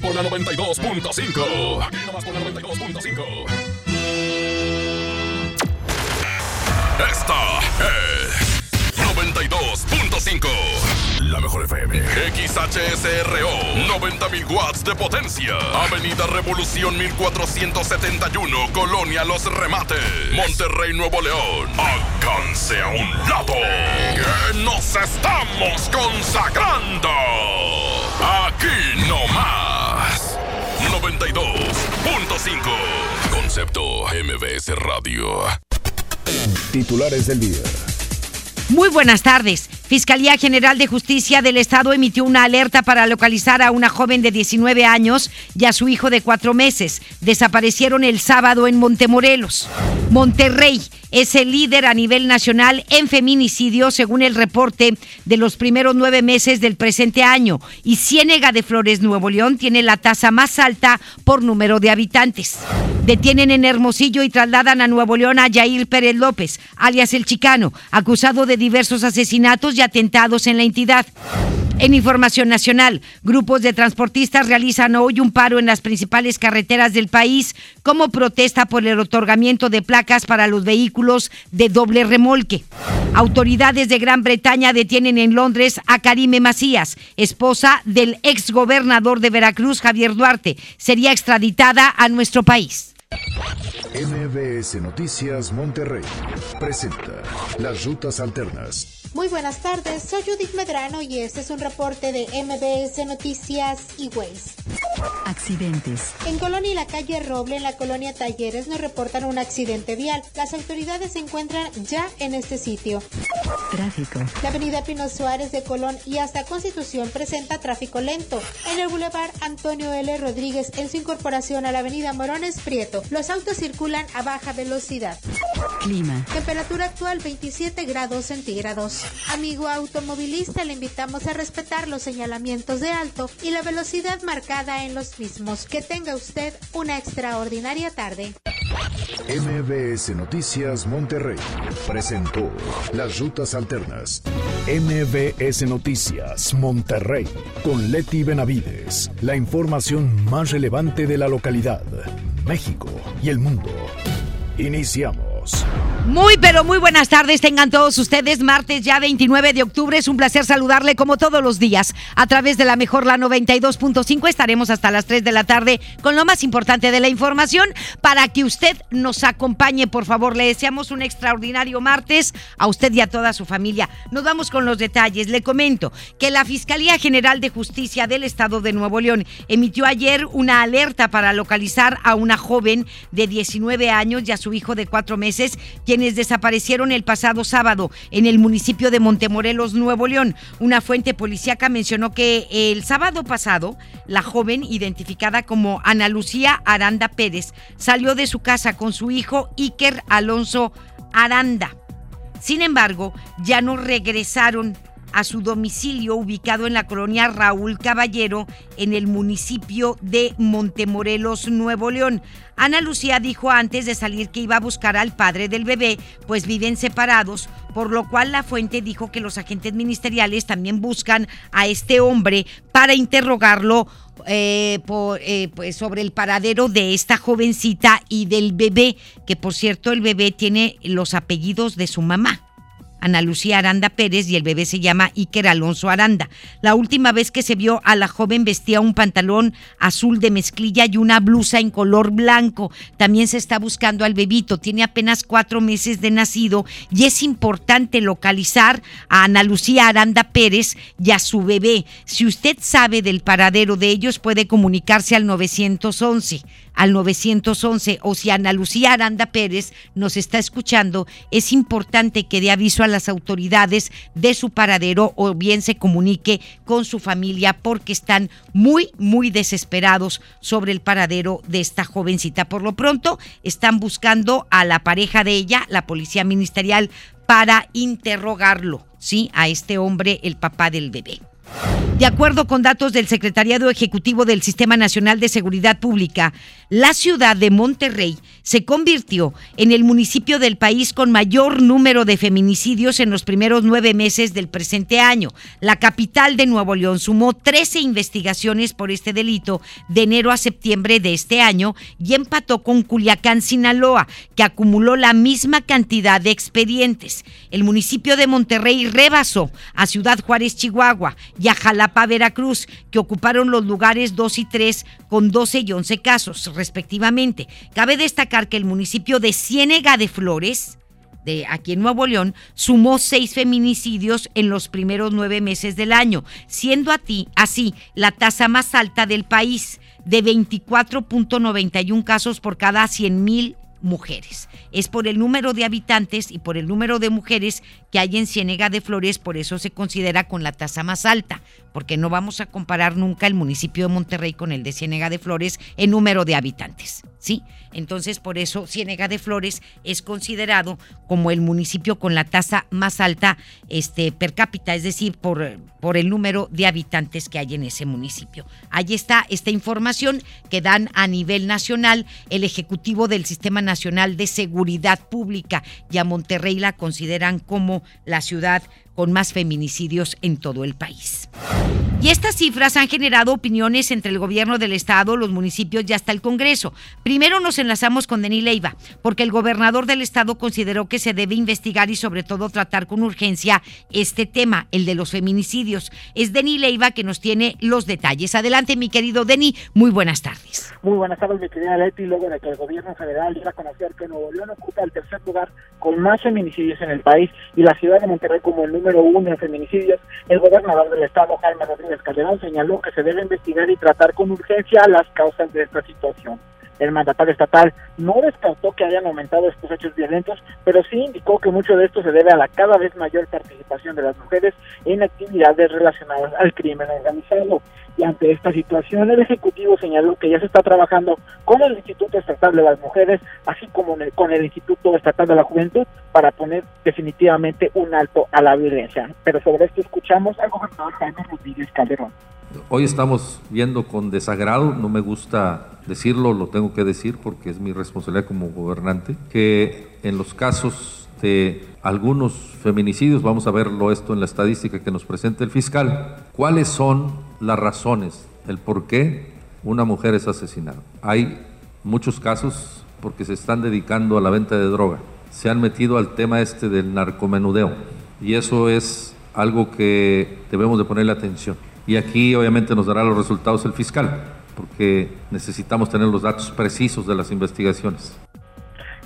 por la 92.5. Aquí nomás por la 92.5. Esta es 92.5. La mejor FM. XHSRO. 90.000 watts de potencia. Avenida Revolución 1471. Colonia Los Remates. Monterrey, Nuevo León. Alcance a un lado. Que nos estamos consagrando. Aquí 92.5. Concepto MBS Radio. Titulares del día. Muy buenas tardes. Fiscalía General de Justicia del Estado emitió una alerta para localizar a una joven de 19 años y a su hijo de cuatro meses. Desaparecieron el sábado en Montemorelos. Monterrey es el líder a nivel nacional en feminicidio según el reporte de los primeros nueve meses del presente año. Y Ciénega de Flores, Nuevo León, tiene la tasa más alta por número de habitantes. Detienen en Hermosillo y trasladan a Nuevo León a Yair Pérez López, alias El Chicano, acusado de diversos asesinatos atentados en la entidad. En información nacional, grupos de transportistas realizan hoy un paro en las principales carreteras del país como protesta por el otorgamiento de placas para los vehículos de doble remolque. Autoridades de Gran Bretaña detienen en Londres a Karime Macías, esposa del exgobernador de Veracruz, Javier Duarte. Sería extraditada a nuestro país. MBS Noticias Monterrey presenta las rutas alternas. Muy buenas tardes, soy Judith Medrano y este es un reporte de MBS Noticias y Ways. Accidentes. En Colonia y la calle Roble, en la colonia Talleres, nos reportan un accidente vial. Las autoridades se encuentran ya en este sitio. Tráfico. La avenida Pino Suárez de Colón y hasta Constitución presenta tráfico lento. En el bulevar Antonio L. Rodríguez, en su incorporación a la avenida Morones Prieto, los autos circulan a baja velocidad. Clima. Temperatura actual 27 grados centígrados. Amigo automovilista, le invitamos a respetar los señalamientos de alto y la velocidad marcada en los mismos. Que tenga usted una extraordinaria tarde. MBS Noticias Monterrey presentó las rutas alternas. MBS Noticias Monterrey con Leti Benavides. La información más relevante de la localidad, México y el mundo. Iniciamos. Muy, pero muy buenas tardes. Tengan todos ustedes. Martes ya 29 de octubre. Es un placer saludarle como todos los días. A través de la mejor, la 92.5, estaremos hasta las 3 de la tarde con lo más importante de la información para que usted nos acompañe. Por favor, le deseamos un extraordinario martes a usted y a toda su familia. Nos vamos con los detalles. Le comento que la Fiscalía General de Justicia del Estado de Nuevo León emitió ayer una alerta para localizar a una joven de 19 años y a su hijo de 4 meses quienes desaparecieron el pasado sábado en el municipio de Montemorelos, Nuevo León. Una fuente policíaca mencionó que el sábado pasado la joven, identificada como Ana Lucía Aranda Pérez, salió de su casa con su hijo Iker Alonso Aranda. Sin embargo, ya no regresaron a su domicilio ubicado en la colonia Raúl Caballero en el municipio de Montemorelos, Nuevo León. Ana Lucía dijo antes de salir que iba a buscar al padre del bebé, pues viven separados, por lo cual la fuente dijo que los agentes ministeriales también buscan a este hombre para interrogarlo eh, por, eh, pues sobre el paradero de esta jovencita y del bebé, que por cierto el bebé tiene los apellidos de su mamá. Ana Lucía Aranda Pérez y el bebé se llama Iker Alonso Aranda. La última vez que se vio a la joven vestía un pantalón azul de mezclilla y una blusa en color blanco. También se está buscando al bebito, tiene apenas cuatro meses de nacido y es importante localizar a Ana Lucía Aranda Pérez y a su bebé. Si usted sabe del paradero de ellos puede comunicarse al 911 al 911 o si Ana Lucía Aranda Pérez nos está escuchando, es importante que dé aviso a las autoridades de su paradero o bien se comunique con su familia porque están muy, muy desesperados sobre el paradero de esta jovencita. Por lo pronto, están buscando a la pareja de ella, la policía ministerial, para interrogarlo, ¿sí? A este hombre, el papá del bebé. De acuerdo con datos del Secretariado Ejecutivo del Sistema Nacional de Seguridad Pública, la ciudad de Monterrey se convirtió en el municipio del país con mayor número de feminicidios en los primeros nueve meses del presente año. La capital de Nuevo León sumó 13 investigaciones por este delito de enero a septiembre de este año y empató con Culiacán, Sinaloa, que acumuló la misma cantidad de expedientes. El municipio de Monterrey rebasó a Ciudad Juárez, Chihuahua y a Jalapa Veracruz, que ocuparon los lugares 2 y 3 con 12 y 11 casos, respectivamente. Cabe destacar que el municipio de Ciénega de Flores, de aquí en Nuevo León, sumó seis feminicidios en los primeros nueve meses del año, siendo así la tasa más alta del país, de 24.91 casos por cada 100 mil mujeres. Es por el número de habitantes y por el número de mujeres que hay en Ciénega de Flores, por eso se considera con la tasa más alta, porque no vamos a comparar nunca el municipio de Monterrey con el de Ciénega de Flores en número de habitantes, ¿sí? Entonces, por eso Ciénega de Flores es considerado como el municipio con la tasa más alta este per cápita, es decir, por, por el número de habitantes que hay en ese municipio. Ahí está esta información que dan a nivel nacional el ejecutivo del Sistema Nacional de Seguridad Pública y a Monterrey la consideran como la ciudad con más feminicidios en todo el país. Y estas cifras han generado opiniones entre el gobierno del estado, los municipios y hasta el Congreso. Primero nos enlazamos con Denis Leiva, porque el gobernador del estado consideró que se debe investigar y sobre todo tratar con urgencia este tema, el de los feminicidios. Es Denis Leiva que nos tiene los detalles. Adelante, mi querido Denis, muy buenas tardes. Muy buenas tardes, mi querida Leti. Luego de que el gobierno federal diera a conocer que Nuevo León ocupa el tercer lugar con más feminicidios en el país y la ciudad de Monterrey como el número uno en feminicidios, el gobernador del estado, Jaime Rodríguez Calderón, señaló que se debe investigar y tratar con urgencia las causas de esta situación. El mandatario estatal no descartó que hayan aumentado estos hechos violentos, pero sí indicó que mucho de esto se debe a la cada vez mayor participación de las mujeres en actividades relacionadas al crimen organizado. Y ante esta situación, el Ejecutivo señaló que ya se está trabajando con el Instituto Estatal de las Mujeres, así como con el Instituto Estatal de la Juventud, para poner definitivamente un alto a la violencia. Pero sobre esto escuchamos al gobernador Jaime Rodríguez Calderón. Hoy estamos viendo con desagrado, no me gusta decirlo, lo tengo que decir porque es mi responsabilidad como gobernante, que en los casos de algunos feminicidios, vamos a verlo esto en la estadística que nos presenta el fiscal, cuáles son las razones, el por qué una mujer es asesinada. Hay muchos casos porque se están dedicando a la venta de droga, se han metido al tema este del narcomenudeo y eso es algo que debemos de ponerle atención y aquí obviamente nos dará los resultados el fiscal, porque necesitamos tener los datos precisos de las investigaciones.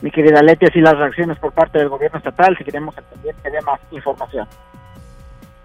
Mi querida Leti, así las reacciones por parte del gobierno estatal, si queremos entender que dé más información.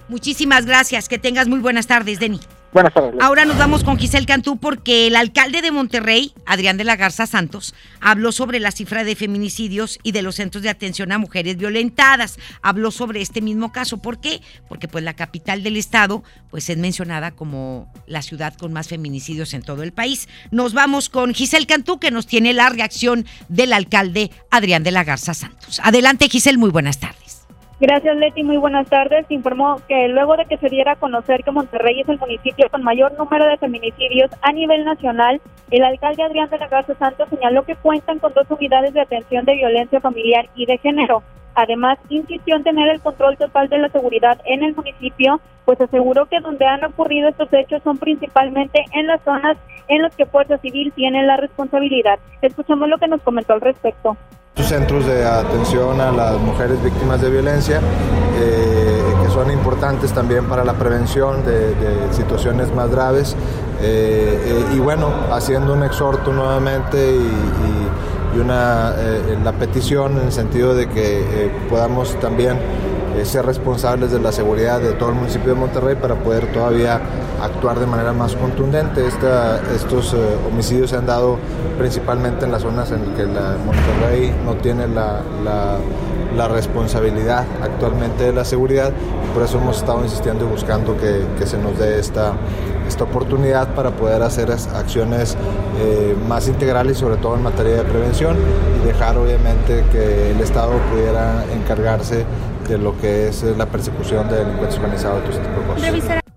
Muchísimas gracias, que tengas muy buenas tardes, Denny. Buenas tardes. Ahora nos vamos con Giselle Cantú porque el alcalde de Monterrey, Adrián de la Garza Santos, habló sobre la cifra de feminicidios y de los centros de atención a mujeres violentadas. Habló sobre este mismo caso. ¿Por qué? Porque pues la capital del estado pues es mencionada como la ciudad con más feminicidios en todo el país. Nos vamos con Giselle Cantú que nos tiene la reacción del alcalde Adrián de la Garza Santos. Adelante Giselle, muy buenas tardes. Gracias, Leti. Muy buenas tardes. Informó que luego de que se diera a conocer que Monterrey es el municipio con mayor número de feminicidios a nivel nacional, el alcalde Adrián de la Garza Santos señaló que cuentan con dos unidades de atención de violencia familiar y de género. Además, insistió en tener el control total de la seguridad en el municipio, pues aseguró que donde han ocurrido estos hechos son principalmente en las zonas en las que Fuerza Civil tiene la responsabilidad. Escuchamos lo que nos comentó al respecto centros de atención a las mujeres víctimas de violencia, eh, que son importantes también para la prevención de, situaciones más graves. Eh, eh, y bueno, haciendo un exhorto nuevamente y, y una, la petición en el sentido de que podamos también ser responsables de la seguridad de todo el municipio de Monterrey para poder todavía actuar de manera más contundente. estos eh, homicidios se han dado principalmente en las zonas en las que la Monterrey no tiene la, responsabilidad actualmente de la seguridad y por eso hemos estado insistiendo y buscando que, se nos dé esta, esta oportunidad para poder hacer acciones eh, más integrales, sobre todo en materia de prevención, y dejar obviamente que el Estado pudiera encargarse de lo que es la persecución de delincuentes organizados y todo este tipo de cosas.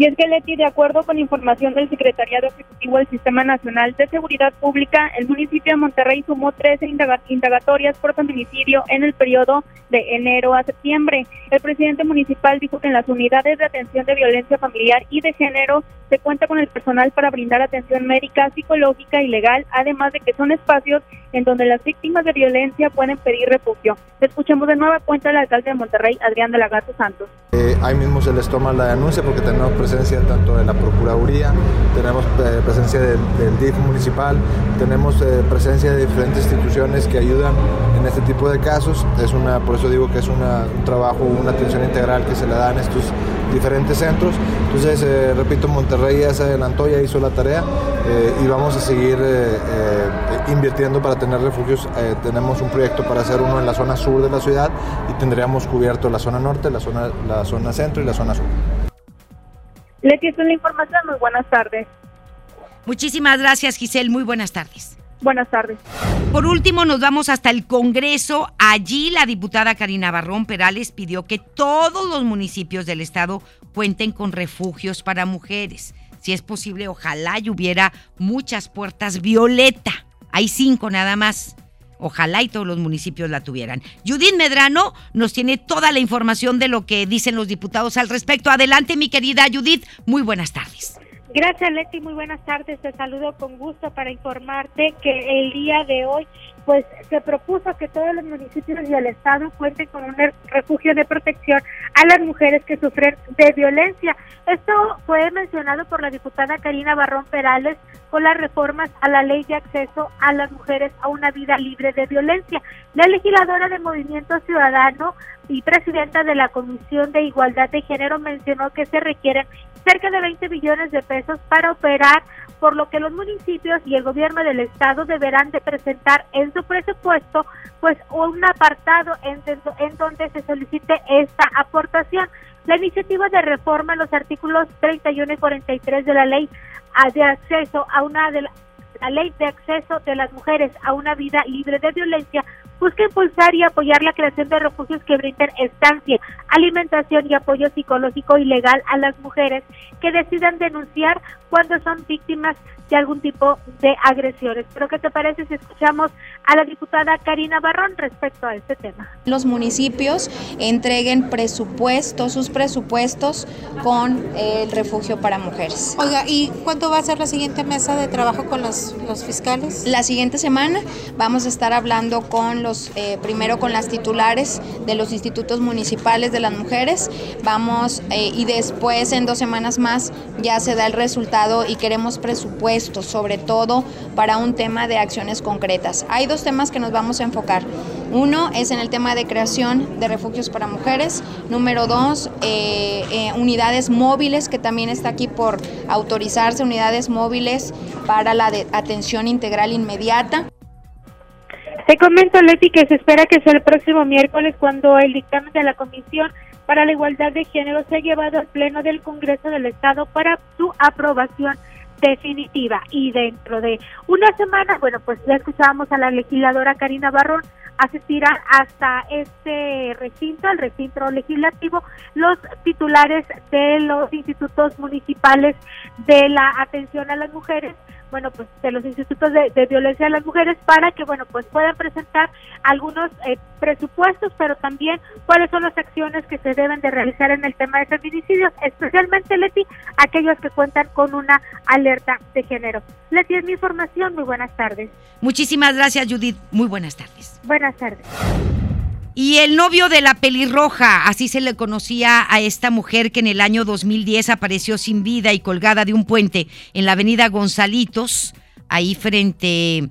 Y es que Leti, de acuerdo con información del Secretariado Ejecutivo del Sistema Nacional de Seguridad Pública, el municipio de Monterrey sumó 13 indagatorias por feminicidio en el periodo de enero a septiembre. El presidente municipal dijo que en las unidades de atención de violencia familiar y de género se cuenta con el personal para brindar atención médica, psicológica y legal, además de que son espacios en donde las víctimas de violencia pueden pedir refugio. Escuchemos de nueva cuenta al alcalde de Monterrey, Adrián de la Gato Santos. Eh, ahí mismo se les toma la denuncia porque tenemos tanto de la Procuraduría, tenemos eh, presencia del, DIF municipal, tenemos eh, presencia de diferentes instituciones que ayudan en este tipo de casos. Es una, por eso digo que es un trabajo, una atención integral que se le da en estos diferentes centros. Entonces, eh, repito, Monterrey ya se adelantó, ya hizo la tarea y vamos a seguir invirtiendo para tener refugios. tenemos un proyecto para hacer uno en la zona sur de la ciudad y tendríamos cubierto la zona norte, la zona, la zona centro y la zona sur. Leti, es la información. Muy buenas tardes. Muchísimas gracias, Giselle. Muy buenas tardes. Buenas tardes. Por último, nos vamos hasta el Congreso. Allí la diputada Karina Barrón Perales pidió que todos los municipios del estado cuenten con refugios para mujeres. Si es posible, ojalá y hubiera muchas puertas violeta. Hay cinco nada más. Ojalá y todos los municipios la tuvieran. Judith Medrano nos tiene toda la información de lo que dicen los diputados al respecto. Adelante, mi querida Judith. Muy buenas tardes. Gracias, Leti. Muy buenas tardes. Te saludo con gusto para informarte que el día de hoy pues se propuso que todos los municipios y el estado cuenten con un refugio de protección a las mujeres que sufren de violencia. Esto fue mencionado por la diputada Karina Barrón Perales con las reformas a la ley de acceso a las mujeres a una vida libre de violencia. La legisladora de Movimiento Ciudadano y presidenta de la Comisión de Igualdad de Género mencionó que se requieren cerca de 20 billones de pesos para operar, por lo que los municipios y el gobierno del estado deberán de presentar en su presupuesto pues un apartado en, donde se solicite esta aportación. La iniciativa de reforma los artículos 31 y 43 de la ley ah, de acceso a una de la ley de acceso de las mujeres a una vida libre de violencia busca impulsar y apoyar la creación de refugios que brinden estancia, alimentación y apoyo psicológico y legal a las mujeres que decidan denunciar cuando son víctimas de algún tipo de agresiones. Pero ¿qué te parece si escuchamos a la diputada Karina Barrón respecto a este tema? Los municipios entreguen presupuestos, sus presupuestos con el refugio para mujeres. Oiga, ¿y cuánto va a ser la siguiente mesa de trabajo con los, los fiscales? La siguiente semana vamos a estar hablando con los, eh, primero con las titulares de los institutos municipales de las mujeres, vamos eh, y después en dos semanas más ya se da el resultado y queremos presupuestos, sobre todo para un tema de acciones concretas. Hay dos temas que nos vamos a enfocar. Uno es en el tema de creación de refugios para mujeres. Número dos, eh, unidades móviles, que también está aquí por autorizarse, unidades móviles para la atención integral inmediata. Te comento, Leti, que se espera que sea el próximo miércoles cuando el dictamen de la Comisión para la Igualdad de Género sea llevado al Pleno del Congreso del Estado para su aprobación definitiva. Y dentro de una semana, bueno, pues ya escuchábamos a la legisladora Karina Barrón, asistirán hasta este recinto, el recinto legislativo, los titulares de los institutos municipales de la atención a las mujeres, bueno, pues de los institutos de, violencia de las mujeres para que, bueno, pues puedan presentar algunos eh, presupuestos, pero también cuáles son las acciones que se deben de realizar en el tema de feminicidios, especialmente, Leti, aquellos que cuentan con una alerta de género. Leti, es mi información. Muy buenas tardes. Muchísimas gracias, Judith. Muy buenas tardes. Buenas tardes. Y el novio de la pelirroja, así se le conocía a esta mujer que en el año 2010 apareció sin vida y colgada de un puente en la avenida Gonzalitos, ahí frente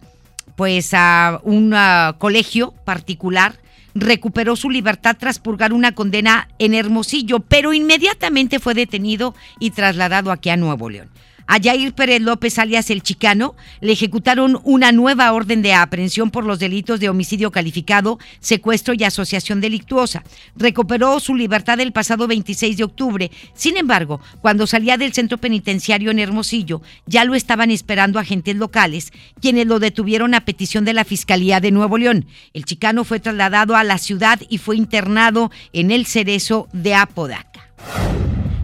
pues a un ah, colegio particular, recuperó su libertad tras purgar una condena en Hermosillo, pero inmediatamente fue detenido y trasladado aquí a Nuevo León. A Jair Pérez López, alias El Chicano, le ejecutaron una nueva orden de aprehensión por los delitos de homicidio calificado, secuestro y asociación delictuosa. Recuperó su libertad el pasado 26 de octubre. Sin embargo, cuando salía del centro penitenciario en Hermosillo, ya lo estaban esperando agentes locales, quienes lo detuvieron a petición de la Fiscalía de Nuevo León. El Chicano fue trasladado a la ciudad y fue internado en el Cerezo de Apodaca.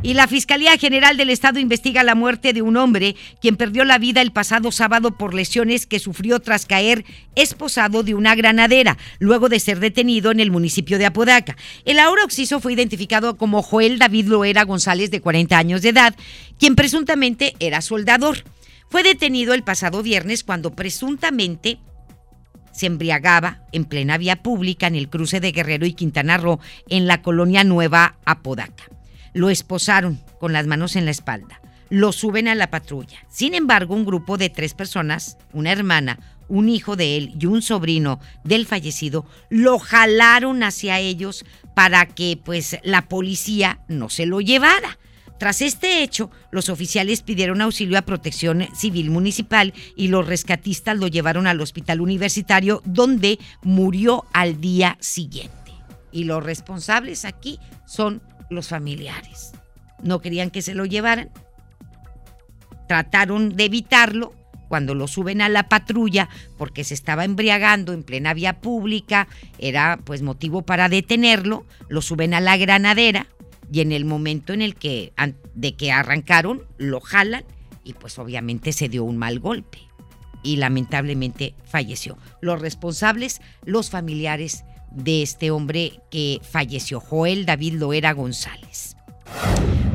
Y la Fiscalía General del Estado investiga la muerte de un hombre quien perdió la vida el pasado sábado por lesiones que sufrió tras caer esposado de una granadera, luego de ser detenido en el municipio de Apodaca. El ahora occiso fue identificado como Joel David Loera González, de 40 años de edad, quien presuntamente era soldador. Fue detenido el pasado viernes cuando presuntamente se embriagaba en plena vía pública en el cruce de Guerrero y Quintana Roo en la colonia Nueva Apodaca. Lo esposaron con las manos en la espalda. Lo suben a la patrulla. Sin embargo, un grupo de tres personas, una hermana, un hijo de él y un sobrino del fallecido, lo jalaron hacia ellos para que pues la policía no se lo llevara. Tras este hecho, los oficiales pidieron auxilio a Protección Civil Municipal y los rescatistas lo llevaron al hospital universitario donde murió al día siguiente. Y los responsables aquí son los familiares. No querían que se lo llevaran. Trataron de evitarlo cuando lo suben a la patrulla porque se estaba embriagando en plena vía pública, era pues motivo para detenerlo, lo suben a la granadera y en el momento en el que de que arrancaron lo jalan y pues obviamente se dio un mal golpe y lamentablemente falleció. Los responsables, los familiares de este hombre que falleció, Joel David Loera González.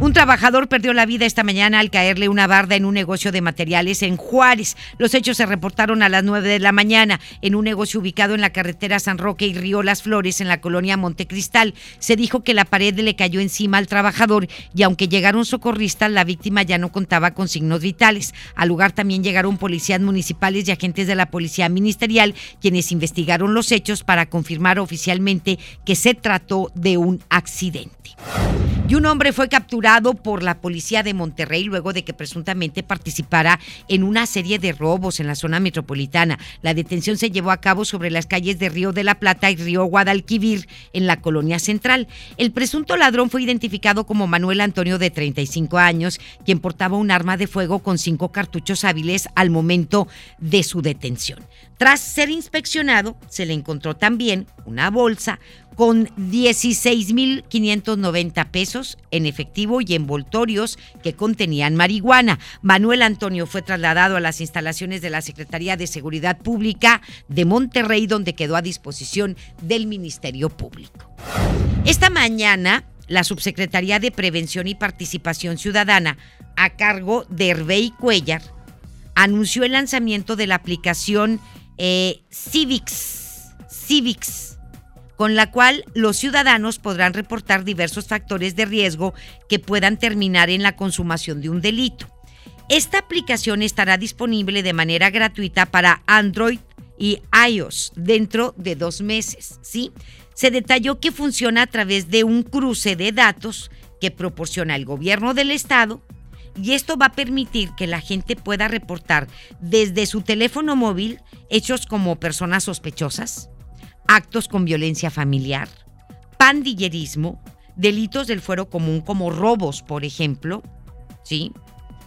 Un trabajador perdió la vida esta mañana al caerle una barda en un negocio de materiales en Juárez. Los hechos se reportaron a las 9 de la mañana en un negocio ubicado en la carretera San Roque y Río Las Flores en la colonia Montecristal. Se dijo que la pared le cayó encima al trabajador y aunque llegaron socorristas, la víctima ya no contaba con signos vitales. Al lugar también llegaron policías municipales y agentes de la policía ministerial quienes investigaron los hechos para confirmar oficialmente que se trató de un accidente. Y un hombre fue capturado por la policía de Monterrey luego de que presuntamente participara en una serie de robos en la zona metropolitana. La detención se llevó a cabo sobre las calles de Río de la Plata y Río Guadalquivir en la colonia central. El presunto ladrón fue identificado como Manuel Antonio de 35 años, quien portaba un arma de fuego con cinco cartuchos hábiles al momento de su detención. Tras ser inspeccionado, se le encontró también una bolsa con 16.590 pesos en efectivo y envoltorios que contenían marihuana. Manuel Antonio fue trasladado a las instalaciones de la Secretaría de Seguridad Pública de Monterrey, donde quedó a disposición del Ministerio Público. Esta mañana, la Subsecretaría de Prevención y Participación Ciudadana, a cargo de Hervey Cuellar, anunció el lanzamiento de la aplicación eh, Civics. Civics con la cual los ciudadanos podrán reportar diversos factores de riesgo que puedan terminar en la consumación de un delito. Esta aplicación estará disponible de manera gratuita para Android y iOS dentro de dos meses. ¿sí? Se detalló que funciona a través de un cruce de datos que proporciona el gobierno del estado y esto va a permitir que la gente pueda reportar desde su teléfono móvil hechos como personas sospechosas, actos con violencia familiar, pandillerismo, delitos del fuero común como robos, por ejemplo, ¿sí?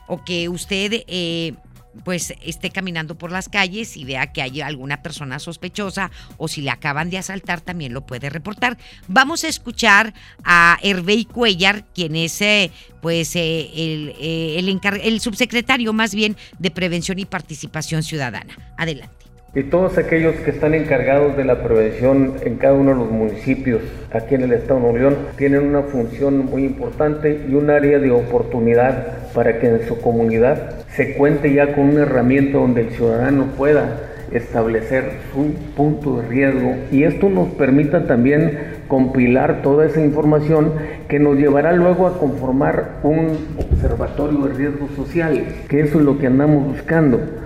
O que usted eh, pues esté caminando por las calles y vea que hay alguna persona sospechosa o si le acaban de asaltar también lo puede reportar. Vamos a escuchar a Hervey Cuellar, quien es eh, pues eh, el, el, el subsecretario más bien de Prevención y Participación Ciudadana. Adelante y todos aquellos que están encargados de la prevención en cada uno de los municipios aquí en el Estado de Nuevo León tienen una función muy importante y un área de oportunidad para que en su comunidad se cuente ya con una herramienta donde el ciudadano pueda establecer su punto de riesgo. Y esto nos permita también compilar toda esa información que nos llevará luego a conformar un observatorio de riesgos sociales, que eso es lo que andamos buscando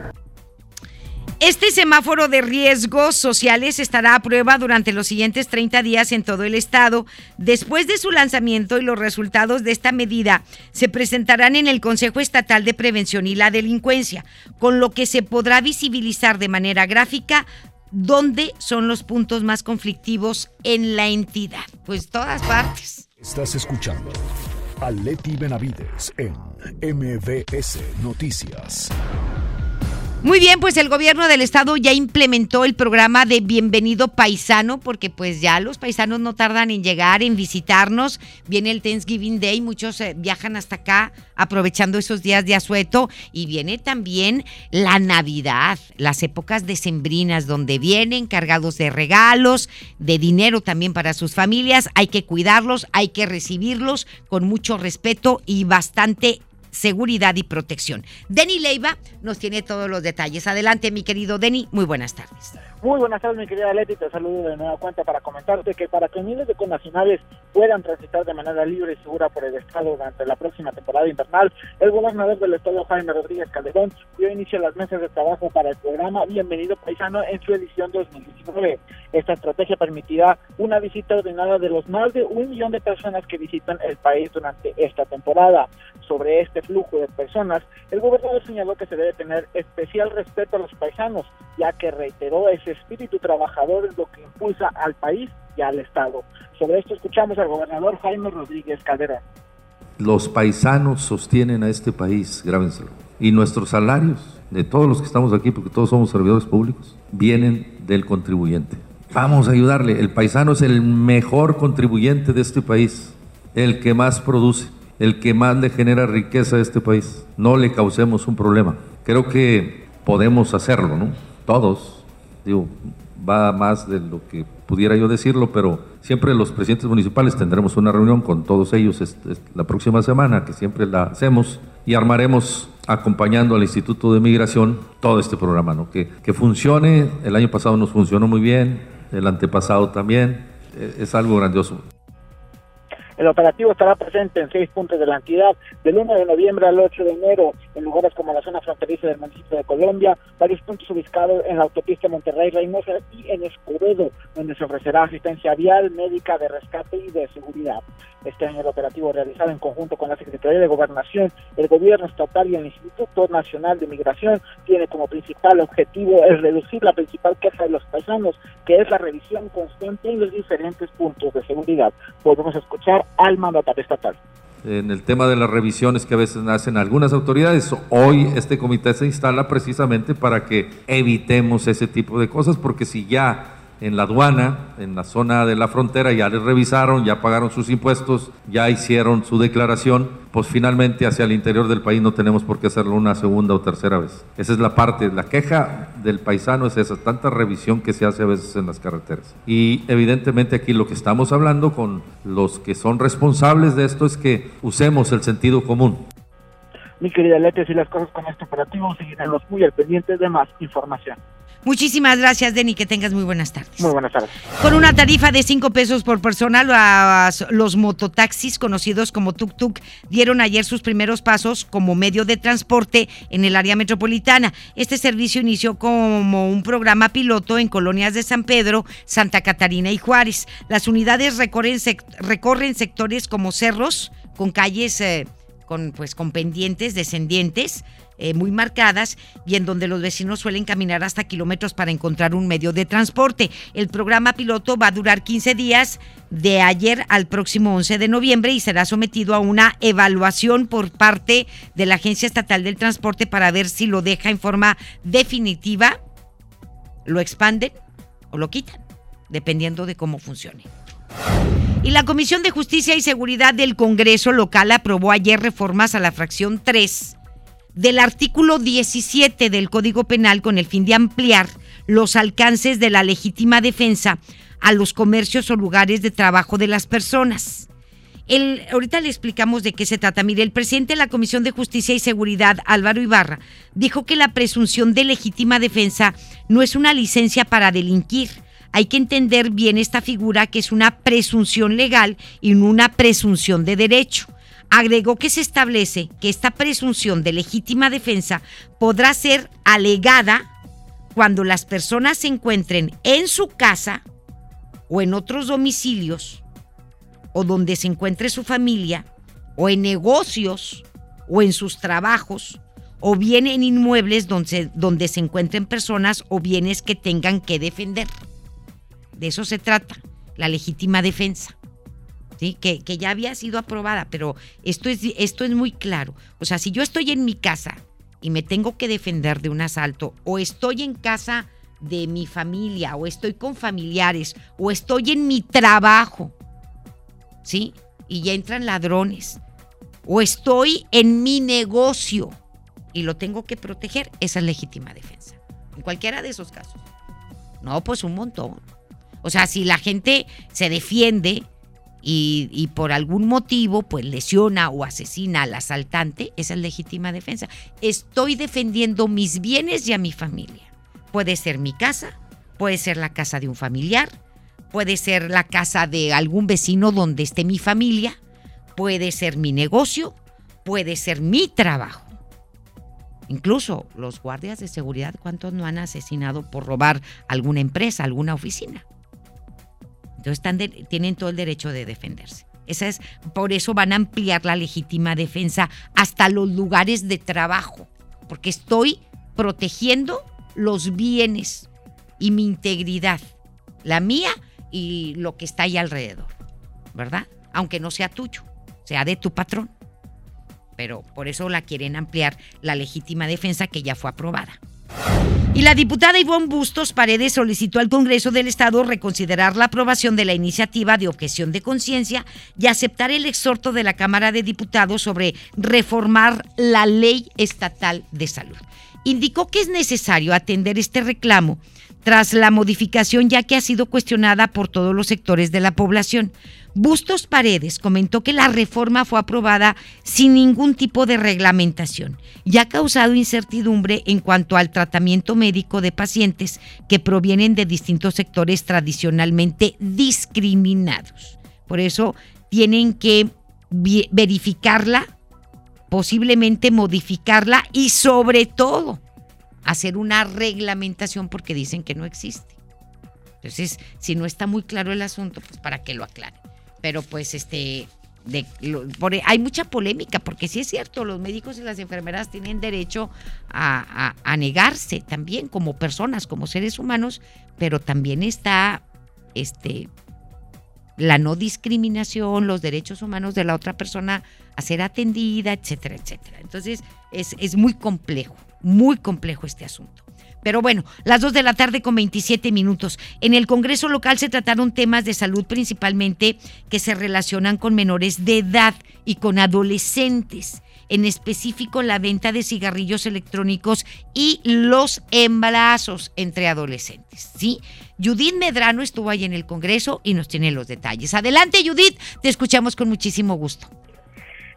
este semáforo de riesgos sociales estará a prueba durante los siguientes 30 días en todo el estado. Después de su lanzamiento y los resultados de esta medida se presentarán en el Consejo Estatal de Prevención y la Delincuencia, con lo que se podrá visibilizar de manera gráfica dónde son los puntos más conflictivos en la entidad. Pues todas partes. Estás escuchando a Leti Benavides en MBS Noticias. Muy bien, pues el gobierno del estado ya implementó el programa de Bienvenido Paisano, porque pues ya los paisanos no tardan en llegar, en visitarnos. Viene el Thanksgiving Day, muchos eh, viajan hasta acá aprovechando esos días de asueto y viene también la Navidad, las épocas decembrinas donde vienen cargados de regalos, de dinero también para sus familias. Hay que cuidarlos, hay que recibirlos con mucho respeto y bastante seguridad y protección. Denny Leiva nos tiene todos los detalles. Adelante, mi querido Denny, muy buenas tardes. Muy buenas tardes, mi querida Leti. Te saludo de nueva cuenta para comentarte que para que miles de connacionales puedan transitar de manera libre y segura por el estado durante la próxima temporada invernal, el gobernador del estado, Jaime Rodríguez Calderón, dio inicio a las mesas de trabajo para el programa Bienvenido Paisano en su edición 2019. Esta estrategia permitirá una visita ordenada de los más de un millón de personas que visitan el país durante esta temporada. Sobre este flujo de personas, el gobernador señaló que se debe tener especial respeto a los paisanos, ya que reiteró ese espíritu trabajador es lo que impulsa al país y al Estado. Sobre esto escuchamos al gobernador Jaime Rodríguez Calderón. Los paisanos sostienen a este país, grábenselo. Y nuestros salarios, de todos los que estamos aquí, porque todos somos servidores públicos, vienen del contribuyente. Vamos a ayudarle. El paisano es el mejor contribuyente de este país, el que más produce, el que más le genera riqueza a este país. No le causemos un problema. Creo que podemos hacerlo, ¿no? Todos. Digo, va más de lo que pudiera yo decirlo, pero siempre los presidentes municipales tendremos una reunión con todos ellos este, la próxima semana, que siempre la hacemos, y armaremos acompañando al Instituto de Migración todo este programa, ¿no? que, que funcione. El año pasado nos funcionó muy bien, el antepasado también, e, es algo grandioso. El operativo estará presente en seis puntos de la entidad del 1 de noviembre al 8 de enero en lugares como la zona fronteriza del municipio de Colombia, varios puntos ubicados en la autopista Monterrey-Reynosa y en Escobedo, donde se ofrecerá asistencia vial, médica, de rescate y de seguridad. Este año el operativo realizado en conjunto con la Secretaría de Gobernación, el Gobierno Estatal y el Instituto Nacional de Migración tiene como principal objetivo el reducir la principal queja de los paisanos, que es la revisión constante en los diferentes puntos de seguridad. Podemos escuchar al mandatario estatal. En el tema de las revisiones que a veces hacen algunas autoridades, hoy este comité se instala precisamente para que evitemos ese tipo de cosas, porque si ya en la aduana, en la zona de la frontera, ya les revisaron, ya pagaron sus impuestos, ya hicieron su declaración, pues finalmente hacia el interior del país no tenemos por qué hacerlo una segunda o tercera vez. Esa es la parte, la queja del paisano es esa, tanta revisión que se hace a veces en las carreteras. Y evidentemente aquí lo que estamos hablando con los que son responsables de esto es que usemos el sentido común. Mi querida Lete, si las cosas con este operativo seguiremos muy al pendiente de más información. Muchísimas gracias, Denny. Que tengas muy buenas tardes. Muy buenas tardes. Con una tarifa de 5 pesos por persona, los, los mototaxis, conocidos como tuk-tuk, dieron ayer sus primeros pasos como medio de transporte en el área metropolitana. Este servicio inició como un programa piloto en colonias de San Pedro, Santa Catarina y Juárez. Las unidades recorren, recorren sectores como cerros, con calles eh, con, pues, con pendientes descendientes eh, muy marcadas y en donde los vecinos suelen caminar hasta kilómetros para encontrar un medio de transporte. El programa piloto va a durar 15 días de ayer al próximo 11 de noviembre y será sometido a una evaluación por parte de la Agencia Estatal del Transporte para ver si lo deja en forma definitiva, lo expanden o lo quitan, dependiendo de cómo funcione. Y la Comisión de Justicia y Seguridad del Congreso local aprobó ayer reformas a la fracción 3 del artículo 17 del Código Penal con el fin de ampliar los alcances de la legítima defensa a los comercios o lugares de trabajo de las personas. El, ahorita le explicamos de qué se trata. Mire, el presidente de la Comisión de Justicia y Seguridad, Álvaro Ibarra, dijo que la presunción de legítima defensa no es una licencia para delinquir. Hay que entender bien esta figura que es una presunción legal y no una presunción de derecho. Agregó que se establece que esta presunción de legítima defensa podrá ser alegada cuando las personas se encuentren en su casa o en otros domicilios o donde se encuentre su familia o en negocios o en sus trabajos o bien en inmuebles donde, donde se encuentren personas o bienes que tengan que defender. De eso se trata, la legítima defensa. Que, ya había sido aprobada, pero esto es, esto es muy claro. O sea, si yo estoy en mi casa y me tengo que defender de un asalto, o estoy en casa de mi familia, o estoy con familiares, o estoy en mi trabajo, ¿sí? Y ya entran ladrones, o estoy en mi negocio y lo tengo que proteger, esa es legítima defensa. En cualquiera de esos casos. No, pues un montón. O sea, si la gente se defiende y, por algún motivo pues lesiona o asesina al asaltante, esa es legítima defensa. Estoy defendiendo mis bienes y a mi familia. Puede ser mi casa, puede ser la casa de un familiar, puede ser la casa de algún vecino donde esté mi familia, puede ser mi negocio, puede ser mi trabajo. Incluso los guardias de seguridad, ¿cuántos no han asesinado por robar alguna empresa, alguna oficina? Entonces están tienen todo el derecho de defenderse. Esa es, por eso van a ampliar la legítima defensa hasta los lugares de trabajo, porque estoy protegiendo los bienes y mi integridad, la mía y lo que está ahí alrededor, ¿verdad? Aunque no sea tuyo, sea de tu patrón. Pero por eso la quieren ampliar la legítima defensa que ya fue aprobada. Y la diputada Ivonne Bustos Paredes solicitó al Congreso del Estado reconsiderar la aprobación de la iniciativa de objeción de conciencia y aceptar el exhorto de la Cámara de Diputados sobre reformar la ley estatal de salud. Indicó que es necesario atender este reclamo tras la modificación ya que ha sido cuestionada por todos los sectores de la población. Bustos Paredes comentó que la reforma fue aprobada sin ningún tipo de reglamentación y ha causado incertidumbre en cuanto al tratamiento médico de pacientes que provienen de distintos sectores tradicionalmente discriminados. Por eso tienen que verificarla, posiblemente modificarla y sobre todo hacer una reglamentación porque dicen que no existe. Entonces, si no está muy claro el asunto, pues para que lo aclare pero pues este por, hay mucha polémica, porque sí es cierto, los médicos y las enfermeras tienen derecho a, a, negarse también como personas, como seres humanos, pero también está este la no discriminación, los derechos humanos de la otra persona a ser atendida, etcétera, etcétera. Entonces, es, es muy complejo, muy complejo este asunto. Pero bueno, las 2 de la tarde con 27 minutos. En el Congreso local se trataron temas de salud principalmente que se relacionan con menores de edad y con adolescentes. En específico, la venta de cigarrillos electrónicos y los embarazos entre adolescentes. ¿sí? Judith Medrano estuvo ahí en el Congreso y nos tiene los detalles. Adelante, Judith, te escuchamos con muchísimo gusto.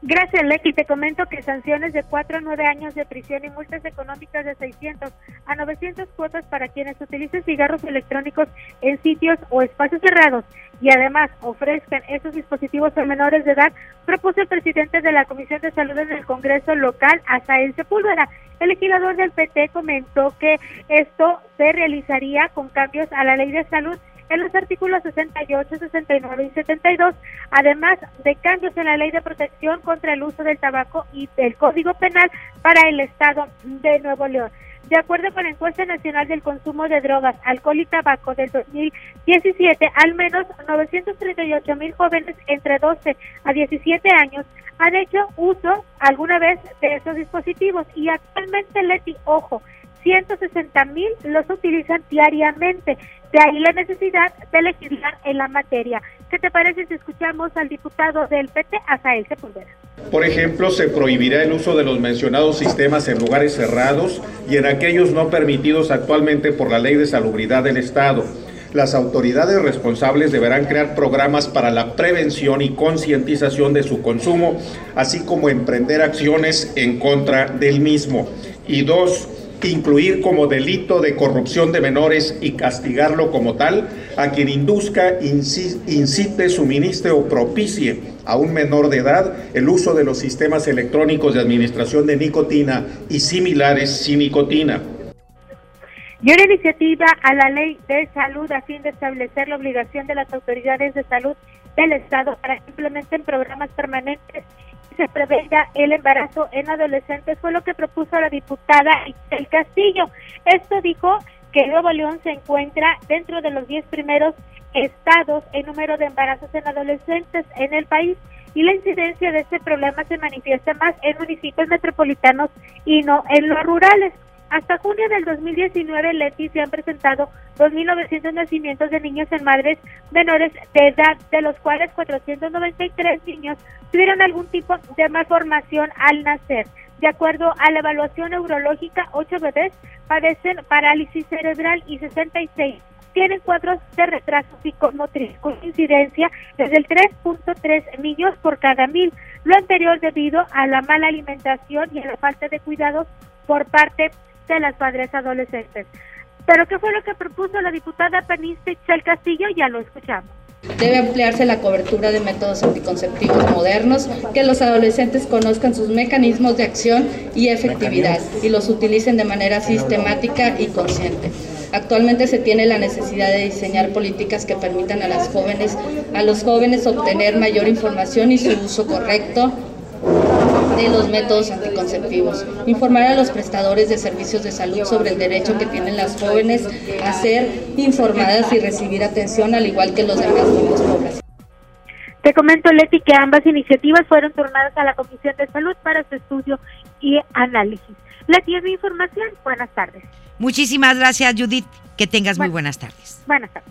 Gracias, Lecky. Te comento que sanciones de 4 a 9 años de prisión y multas económicas de 600 a 900 cuotas para quienes utilicen cigarros electrónicos en sitios o espacios cerrados y además ofrezcan esos dispositivos a menores de edad, propuso el presidente de la Comisión de Salud en el Congreso local, Asael Sepúlveda. El legislador del PT comentó que esto se realizaría con cambios a la ley de salud en los artículos 68, 69 y 72, además de cambios en la Ley de Protección contra el Uso del Tabaco y del Código Penal para el Estado de Nuevo León. De acuerdo con la encuesta nacional del consumo de drogas, alcohol y tabaco del 2017, al menos 938 mil jóvenes entre 12 a 17 años han hecho uso alguna vez de esos dispositivos y actualmente, Leti, ojo, 160 mil los utilizan diariamente. De ahí la necesidad de legislar en la materia. ¿Qué te parece si escuchamos al diputado del PT, Azael Sepúlveda? Por ejemplo, se prohibirá el uso de los mencionados sistemas en lugares cerrados y en aquellos no permitidos actualmente por la Ley de Salubridad del Estado. Las autoridades responsables deberán crear programas para la prevención y concientización de su consumo, así como emprender acciones en contra del mismo. Y dos, incluir como delito de corrupción de menores y castigarlo como tal a quien induzca, incite, suministre o propicie a un menor de edad el uso de los sistemas electrónicos de administración de nicotina y similares sin nicotina. Y una iniciativa a la ley de salud a fin de establecer la obligación de las autoridades de salud del Estado para que implementen programas permanentes se prevenga el embarazo en adolescentes, fue lo que propuso la diputada El Castillo. Esto dijo que Nuevo León se encuentra dentro de los 10 primeros estados en número de embarazos en adolescentes en el país. y la incidencia de este problema se manifiesta más en municipios metropolitanos y no en los rurales. Hasta junio del 2019, Leti se han presentado 2.900 nacimientos de niños en madres menores de edad, de los cuales 493 niños tuvieron algún tipo de malformación al nacer. De acuerdo a la evaluación neurológica, 8 bebés padecen parálisis cerebral y 66 tienen cuadros de retraso psicomotriz con incidencia desde el 3.3 niños por cada mil, lo anterior debido a la mala alimentación y a la falta de cuidados por parte de las padres adolescentes. Pero ¿qué fue lo que propuso la diputada panista Itzel Castillo? Ya lo escuchamos. Debe ampliarse la cobertura de métodos anticonceptivos modernos, que los adolescentes conozcan sus mecanismos de acción y efectividad y los utilicen de manera sistemática y consciente. Actualmente se tiene la necesidad de diseñar políticas que permitan a las jóvenes, a los jóvenes obtener mayor información y su uso correcto de los métodos anticonceptivos. Informar a los prestadores de servicios de salud sobre el derecho que tienen las jóvenes a ser informadas y recibir atención al igual que los demás grupos poblacionales. Te comento, Leti, que ambas iniciativas fueron turnadas a la Comisión de Salud para su estudio y análisis. Leti, es mi información. Buenas tardes. Muchísimas gracias, Judith. Que tengas muy buenas tardes. Buenas tardes.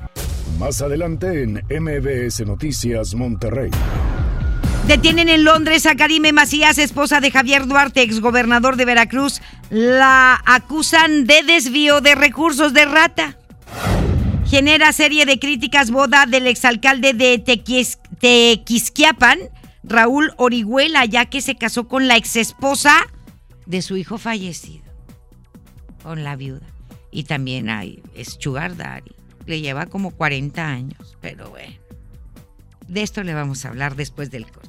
Más adelante en MBS Noticias Monterrey. Detienen en Londres a Karime Macías, esposa de Javier Duarte, exgobernador de Veracruz. La acusan de desvío de recursos de rata. Genera serie de críticas boda del exalcalde de Tequis, Tequisquiapan, Raúl Orihuela, ya que se casó con la exesposa de su hijo fallecido, con la viuda. Y también hay, es. Le lleva como 40 años, pero bueno. De esto le vamos a hablar después del corte.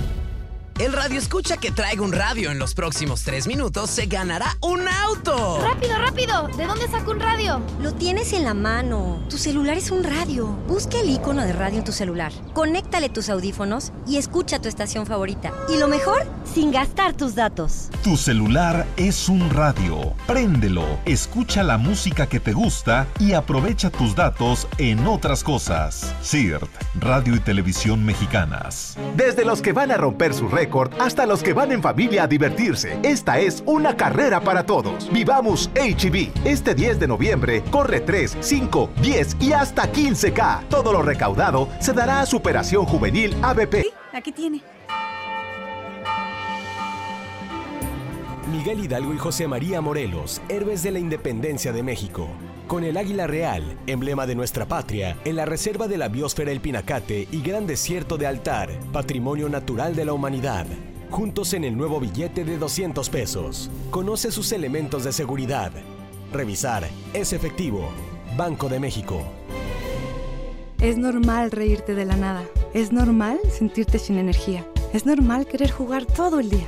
El radio escucha que traiga un radio en los próximos tres minutos se ganará un auto. ¡Rápido, rápido! ¿De dónde saco un radio? Lo tienes en la mano. Tu celular es un radio. Busca el icono de radio en tu celular. Conéctale tus audífonos y escucha tu estación favorita. Y lo mejor, sin gastar tus datos. Tu celular es un radio. Préndelo, escucha la música que te gusta y aprovecha tus datos en otras cosas. CIRT, Radio y Televisión Mexicanas. Desde los que van a romper su récord hasta los que van en familia a divertirse. Esta es una carrera para todos. Vivamos HB. Este 10 de noviembre corre 3, 5, 10 y hasta 15K. Todo lo recaudado se dará a Superación Juvenil ABP. Aquí tiene. Miguel Hidalgo y José María Morelos, héroes de la independencia de México. Con el águila real, emblema de nuestra patria, en la reserva de la biosfera El Pinacate y Gran Desierto de Altar, patrimonio natural de la humanidad. Juntos en el nuevo billete de 200 pesos. Conoce sus elementos de seguridad. Revisar. Es efectivo. Banco de México. Es normal reírte de la nada. Es normal sentirte sin energía. Es normal querer jugar todo el día.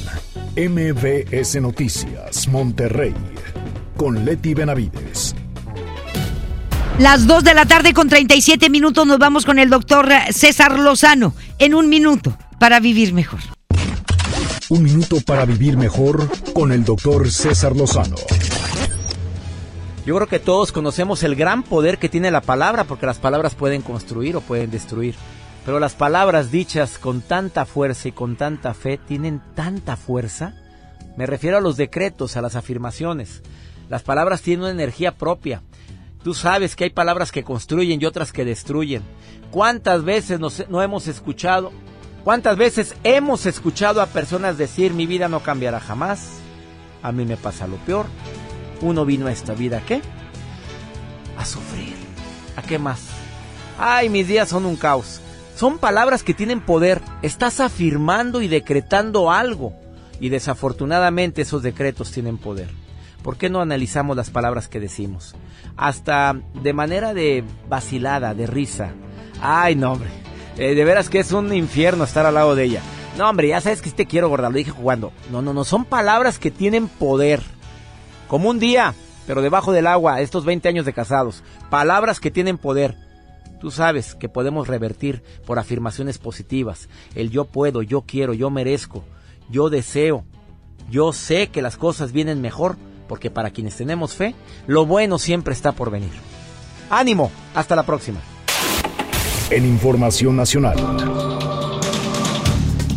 MBS Noticias Monterrey con Leti Benavides. Las 2 de la tarde con 37 minutos nos vamos con el doctor César Lozano en un minuto para vivir mejor. Un minuto para vivir mejor con el doctor César Lozano. Yo creo que todos conocemos el gran poder que tiene la palabra, porque las palabras pueden construir o pueden destruir. Pero las palabras dichas con tanta fuerza y con tanta fe tienen tanta fuerza. Me refiero a los decretos, a las afirmaciones. Las palabras tienen una energía propia. Tú sabes que hay palabras que construyen y otras que destruyen. ¿Cuántas veces nos, no hemos escuchado? ¿Cuántas veces hemos escuchado a personas decir mi vida no cambiará jamás? A mí me pasa lo peor. Uno vino a esta vida, ¿a qué? A sufrir. ¿A qué más? Ay, mis días son un caos. Son palabras que tienen poder. Estás afirmando y decretando algo. Y desafortunadamente esos decretos tienen poder. ¿por qué no analizamos las palabras que decimos? Hasta de manera de vacilada, de risa. Ay, no, hombre. Eh, de veras que es un infierno estar al lado de ella. No, hombre, ya sabes que te quiero, gorda, lo dije jugando. No, no, no, son palabras que tienen poder. Como un día, pero debajo del agua, estos 20 años de casados. Palabras que tienen poder. Tú sabes que podemos revertir por afirmaciones positivas. El yo puedo, yo quiero, yo merezco, yo deseo. Yo sé que las cosas vienen mejor, porque para quienes tenemos fe, lo bueno siempre está por venir. Ánimo, hasta la próxima. En Información Nacional.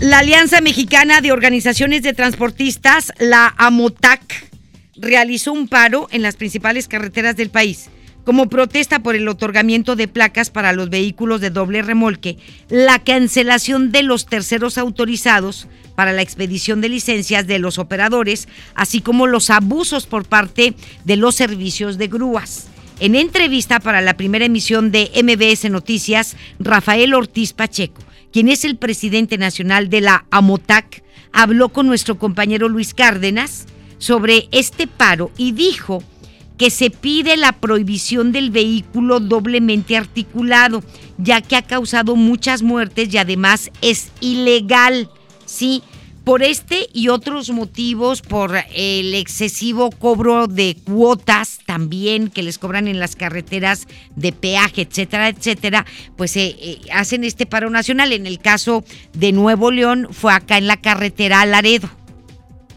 La Alianza Mexicana de Organizaciones de Transportistas, la AMOTAC, realizó un paro en las principales carreteras del país como protesta por el otorgamiento de placas para los vehículos de doble remolque, la cancelación de los terceros autorizados para la expedición de licencias de los operadores, así como los abusos por parte de los servicios de grúas. En entrevista para la primera emisión de MBS Noticias, Rafael Ortiz Pacheco, quien es el presidente nacional de la AMOTAC, habló con nuestro compañero Luis Cárdenas sobre este paro y dijo que se pide la prohibición del vehículo doblemente articulado, ya que ha causado muchas muertes y además es ilegal. Sí, por este y otros motivos, por el excesivo cobro de cuotas también que les cobran en las carreteras de peaje, etcétera, etcétera, pues eh, eh, hacen este paro nacional. En el caso de Nuevo León fue acá en la carretera Laredo,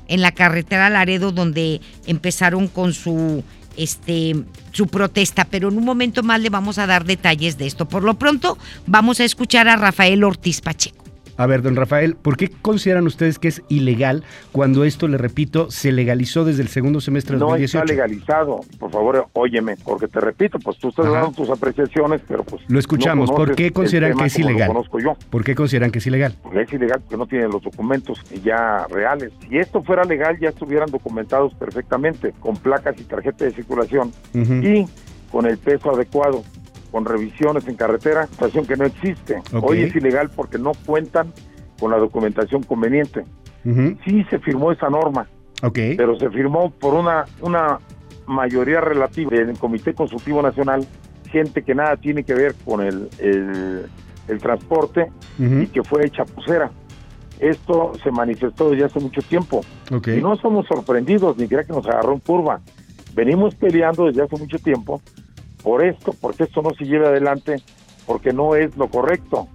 en la carretera Laredo donde empezaron con su este, su protesta, pero en un momento más le vamos a dar detalles de esto. Por lo pronto, vamos a escuchar a Rafael Ortiz Pacheco. A ver, don Rafael, ¿por qué consideran ustedes que es ilegal cuando esto, le repito, se legalizó desde el segundo semestre de 2018? No está legalizado. Por favor, óyeme, porque te repito, pues tú estás dando tus apreciaciones, pero pues... Lo escuchamos. ¿Por qué consideran que es ilegal? Lo conozco yo. ¿Por qué consideran que es ilegal? Porque es ilegal porque no tienen los documentos ya reales. Si esto fuera legal, ya estuvieran documentados perfectamente, con placas y tarjeta de circulación y con el peso adecuado con revisiones en carretera, situación que no existe. Hoy es ilegal porque no cuentan con la documentación conveniente. Sí se firmó esa norma, pero se firmó por una, una mayoría relativa del Comité Consultivo Nacional, gente que nada tiene que ver con el, el, transporte y que fue chapucera. Esto se manifestó desde hace mucho tiempo. Y no somos sorprendidos, ni crea que nos agarró en curva. Venimos peleando desde hace mucho tiempo por esto, porque esto no se lleve adelante, porque no es lo correcto.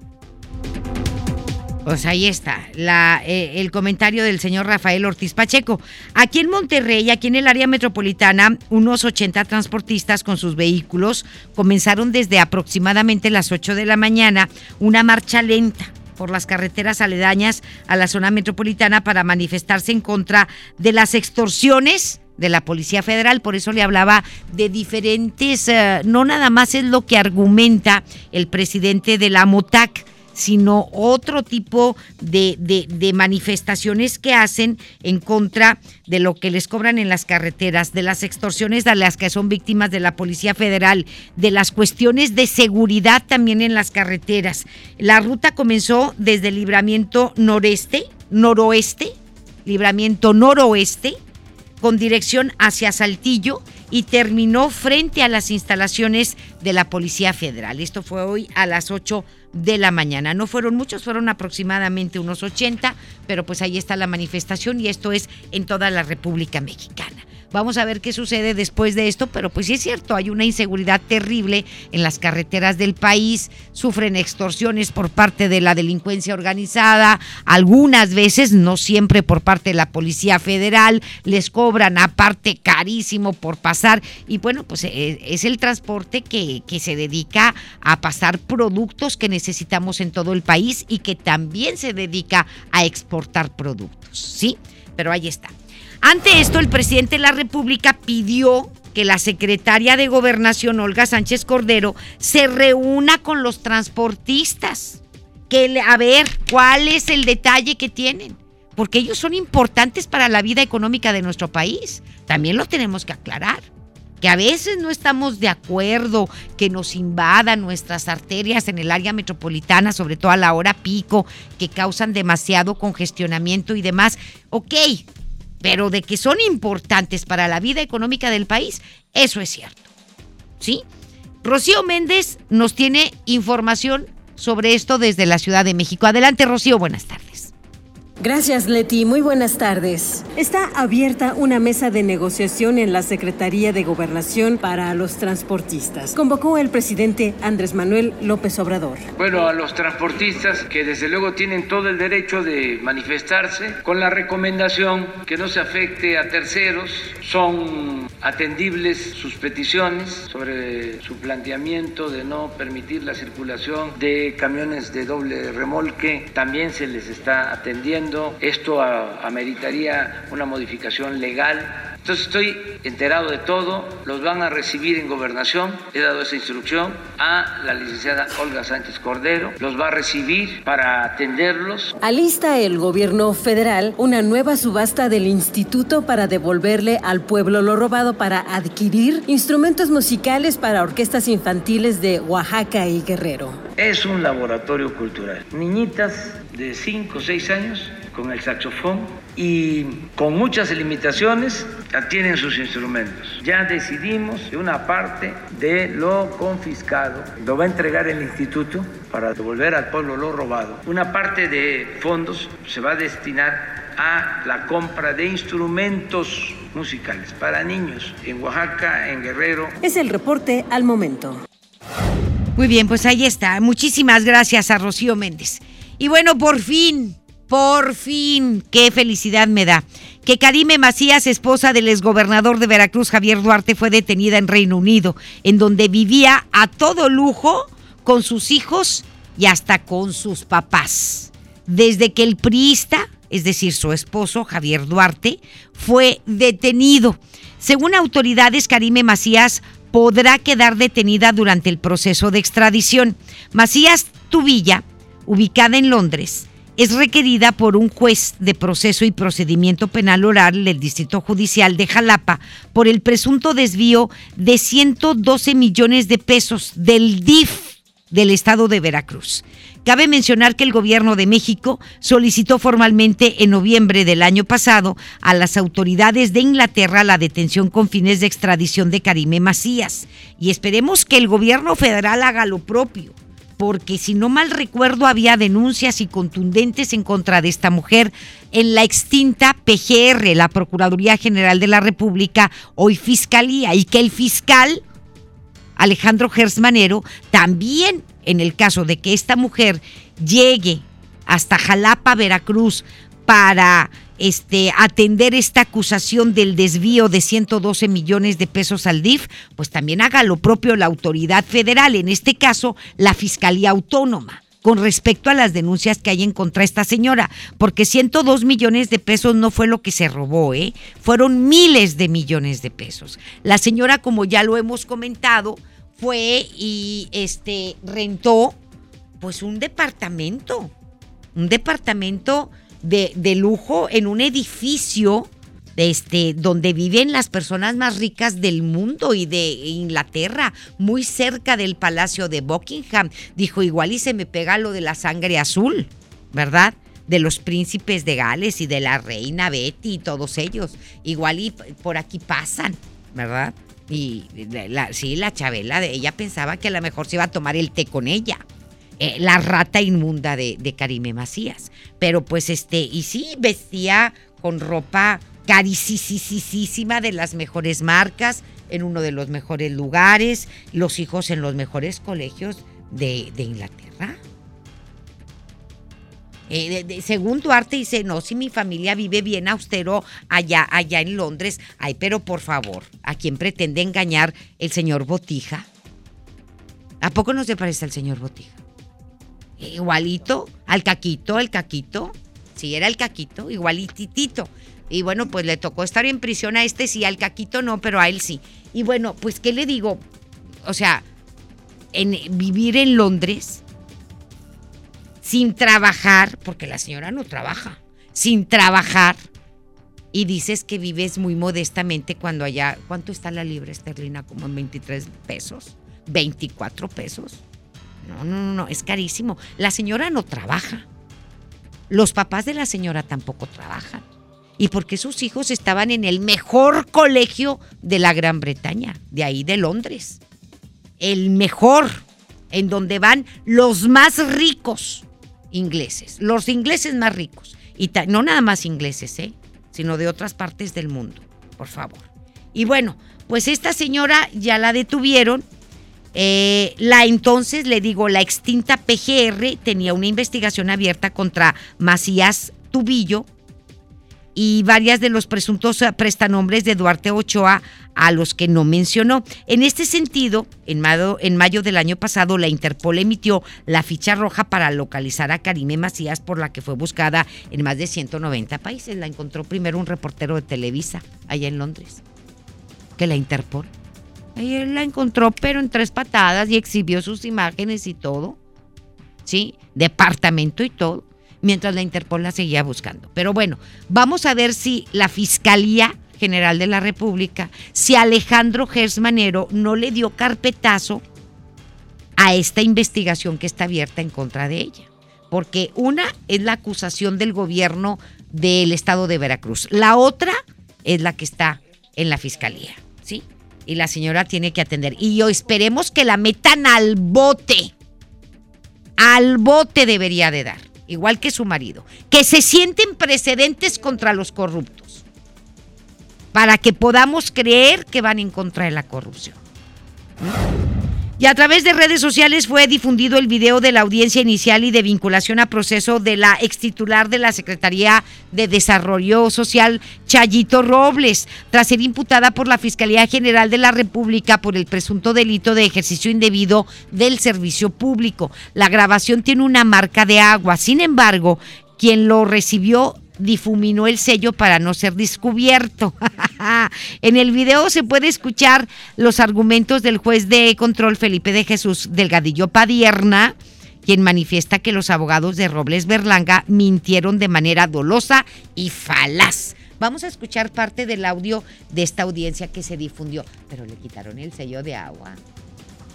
Pues ahí está, la, eh, el comentario del señor Rafael Ortiz Pacheco. Aquí en Monterrey, aquí en el área metropolitana, unos 80 transportistas con sus vehículos comenzaron desde aproximadamente las 8 de la mañana una marcha lenta por las carreteras aledañas a la zona metropolitana para manifestarse en contra de las extorsiones de la Policía Federal, por eso le hablaba de diferentes, eh, no nada más es lo que argumenta el presidente de la MOTAC, sino otro tipo de, de, manifestaciones que hacen en contra de lo que les cobran en las carreteras, de las extorsiones de las que son víctimas de la Policía Federal, de las cuestiones de seguridad también en las carreteras. La ruta comenzó desde el libramiento noreste, noroeste, libramiento noroeste, con dirección hacia Saltillo y terminó frente a las instalaciones de la Policía Federal. Esto fue hoy a las 8 de la mañana. No fueron muchos, fueron aproximadamente unos 80, pero pues ahí está la manifestación y esto es en toda la República Mexicana. Vamos a ver qué sucede después de esto, pero pues sí es cierto, hay una inseguridad terrible en las carreteras del país, sufren extorsiones por parte de la delincuencia organizada, algunas veces, no siempre por parte de la Policía Federal, les cobran aparte carísimo por pasar y bueno, pues eh, es el transporte que, que se dedica a pasar productos que necesitamos en todo el país y que también se dedica a exportar productos, ¿sí? Pero ahí está. Ante esto, el presidente de la República pidió que la secretaria de Gobernación, Olga Sánchez Cordero, se reúna con los transportistas. Que, a ver, ¿cuál es el detalle que tienen? Porque ellos son importantes para la vida económica de nuestro país. También lo tenemos que aclarar. Que a veces no estamos de acuerdo que nos invadan nuestras arterias en el área metropolitana, sobre todo a la hora pico, que causan demasiado congestionamiento y demás. Ok, pero de que son importantes para la vida económica del país, eso es cierto. ¿Sí? Rocío Méndez nos tiene información sobre esto desde la Ciudad de México. Adelante, Rocío, buenas tardes. Gracias, Leti. Muy buenas tardes. Está abierta una mesa de negociación en la Secretaría de Gobernación para los transportistas. Convocó el presidente Andrés Manuel López Obrador. Bueno, a los transportistas que desde luego tienen todo el derecho de manifestarse con la recomendación que no se afecte a terceros. Son atendibles sus peticiones sobre su planteamiento de no permitir la circulación de camiones de doble remolque. También se les está atendiendo esto ameritaría una modificación legal entonces estoy enterado de todo, los van a recibir en gobernación, he dado esa instrucción a la licenciada Olga Sánchez Cordero, los va a recibir para atenderlos. Alista el gobierno federal una nueva subasta del instituto para devolverle al pueblo lo robado para adquirir instrumentos musicales para orquestas infantiles de Oaxaca y Guerrero. Es un laboratorio cultural. Niñitas de 5 o 6 años con el saxofón y con muchas limitaciones adquieren sus instrumentos. Ya decidimos que una parte de lo confiscado lo va a entregar el instituto para devolver al pueblo lo robado. Una parte de fondos se va a destinar a la compra de instrumentos musicales para niños en Oaxaca, en Guerrero. Es el reporte al momento. Muy bien, pues ahí está. Muchísimas gracias a Rocío Méndez. Y bueno, por fin, por fin, qué felicidad me da. Que Karime Macías, esposa del exgobernador de Veracruz, Javier Duarte, fue detenida en Reino Unido, en donde vivía a todo lujo con sus hijos y hasta con sus papás. Desde que el priista, es decir, su esposo, Javier Duarte, fue detenido. Según autoridades, Karime Macías podrá quedar detenida durante el proceso de extradición. Macías Tubilla, ubicada en Londres, es requerida por un juez de proceso y procedimiento penal oral del Distrito Judicial de Jalapa por el presunto desvío de 112 millones de pesos del DIF del estado de Veracruz. Cabe mencionar que el gobierno de México solicitó formalmente en noviembre del año pasado a las autoridades de Inglaterra la detención con fines de extradición de Karime Macías y esperemos que el gobierno federal haga lo propio porque si no mal recuerdo había denuncias y contundentes en contra de esta mujer en la extinta PGR, la Procuraduría General de la República, hoy Fiscalía, y que el fiscal Alejandro Gersmanero también en el caso de que esta mujer llegue hasta Jalapa, Veracruz, para este, atender esta acusación del desvío de 112 millones de pesos al DIF, pues también haga lo propio la autoridad federal, en este caso la Fiscalía Autónoma con respecto a las denuncias que hay en contra esta señora, porque 102 millones de pesos no fue lo que se robó, ¿eh? fueron miles de millones de pesos. La señora, como ya lo hemos comentado, fue y este rentó pues un departamento, un departamento de, lujo en un edificio este, donde viven las personas más ricas del mundo y de Inglaterra, muy cerca del Palacio de Buckingham. Dijo, igual y se me pega lo de la sangre azul, ¿verdad? De los príncipes de Gales y de la reina Betty y todos ellos. Igual y por aquí pasan, ¿verdad? Y la, sí, la Chabela, ella pensaba que a lo mejor se iba a tomar el té con ella. Eh, la rata inmunda de, de Karime Macías. Pero pues este, y sí, vestía con ropa carísima de las mejores marcas, en uno de los mejores lugares, los hijos en los mejores colegios de, Inglaterra. Eh, según Duarte dice, no, si mi familia vive bien austero allá, allá en Londres, ay, pero por favor, ¿a quién pretende engañar el señor Botija? ¿A poco no se parece al señor Botija? Igualito al caquito, el caquito. Sí, era el caquito, igualititito. Y bueno, pues le tocó estar en prisión a este sí, al caquito no, pero a él sí. Y bueno, pues ¿qué le digo? O sea, en vivir en Londres sin trabajar, porque la señora no trabaja, sin trabajar y dices que vives muy modestamente cuando allá, ¿cuánto está la libra esterlina? Como en 23 pesos, 24 pesos. No, no, no, es carísimo. La señora no trabaja. Los papás de la señora tampoco trabajan. y porque sus hijos estaban en el mejor colegio de la Gran Bretaña, de ahí de Londres. El mejor, en donde van los más ricos ingleses, los ingleses más ricos. Y no nada más ingleses, ¿eh? sino de otras partes del mundo, por favor. Y bueno, pues esta señora ya la detuvieron. Eh, la entonces, le digo, la extinta PGR tenía una investigación abierta contra Macías Tubillo, y varias de los presuntos eh, prestanombres de Duarte Ochoa a los que no mencionó. En este sentido, en mayo, en mayo, del año pasado, la Interpol emitió la ficha roja para localizar a Karime Macías, por la que fue buscada en más de 190 países. La encontró primero un reportero de Televisa, allá en Londres, que la Interpol. Ahí la encontró, pero en tres patadas y exhibió sus imágenes y todo. ¿Sí? Departamento y todo mientras la Interpol la seguía buscando. Pero bueno, vamos a ver si la Fiscalía General de la República, si Alejandro Gersmanero no le dio carpetazo a esta investigación que está abierta en contra de ella. Porque una es la acusación del gobierno del estado de Veracruz. La otra es la que está en la fiscalía, ¿sí? Y la señora tiene que atender. Y yo esperemos que la metan al bote. Al bote debería de dar igual que su marido, que se sienten precedentes contra los corruptos, para que podamos creer que van en contra de la corrupción. Y a través de redes sociales fue difundido el video de la audiencia inicial y de vinculación a proceso de la ex titular de la Secretaría de Desarrollo Social, Chayito Robles, tras ser imputada por la Fiscalía General de la República por el presunto delito de ejercicio indebido del servicio público. La grabación tiene una marca de agua. Sin embargo, quien lo recibió difuminó el sello para no ser descubierto. en el video se puede escuchar los argumentos del juez de control Felipe de Jesús Delgadillo Padierna, quien manifiesta que los abogados de Robles Berlanga mintieron de manera dolosa y falaz. Vamos a escuchar parte del audio de esta audiencia que se difundió, pero le quitaron el sello de agua.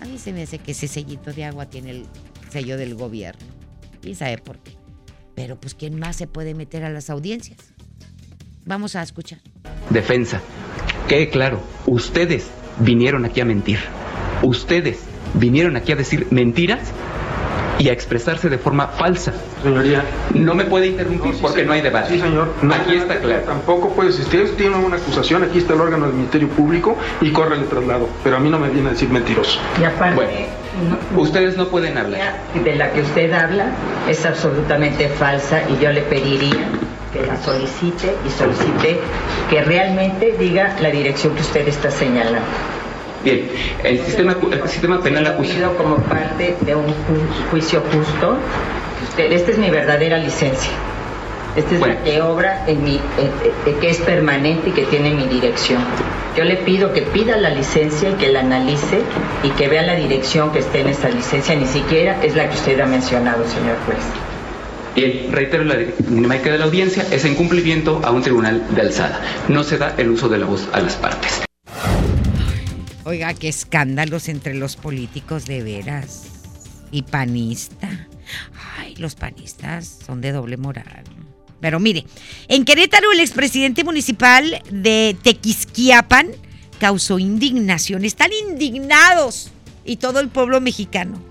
A mí se me hace que ese sellito de agua tiene el sello del gobierno. ¿Y sabe por qué? Pero pues ¿quién más se puede meter a las audiencias? Vamos a escuchar. Defensa. Quede claro, ustedes vinieron aquí a mentir. Ustedes vinieron aquí a decir mentiras y a expresarse de forma falsa. Señoría. No me puede interrumpir porque no hay debate. Sí, señor. aquí está claro. Tampoco puede, si usted tiene una acusación, aquí está el órgano del Ministerio Público y corre el traslado. Pero a mí no me viene a decir mentiroso. Y aparte, ustedes no pueden hablar. De la que usted habla es absolutamente falsa y yo le pediría que la solicite y solicite que realmente diga la dirección que usted está señalando. Bien, el sistema, el sistema penal acusa. como parte de un juicio justo. esta es mi verdadera licencia. Esta es la que obra en mi, que es permanente y que tiene mi dirección. Yo le pido que pida la licencia y que la analice y que vea la dirección que esté en esa licencia. Ni siquiera es la que usted ha mencionado, señor juez. Bien, reitero la dinámica de la audiencia, es en cumplimiento a un tribunal de alzada. No se da el uso de la voz a las partes. Oiga, qué escándalos entre los políticos de veras. Y panista. Ay, los panistas son de doble moral. Pero mire, en Querétaro el expresidente municipal de Tequisquiapan causó indignación. Están indignados y todo el pueblo mexicano.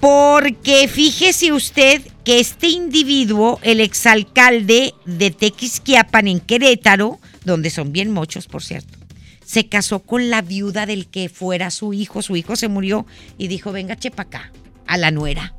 Porque fíjese usted que este individuo, el exalcalde de Tequisquiapan en Querétaro, donde son bien muchos, por cierto, se casó con la viuda del que fuera su hijo. Su hijo se murió y dijo, venga, chepa acá, a la nuera.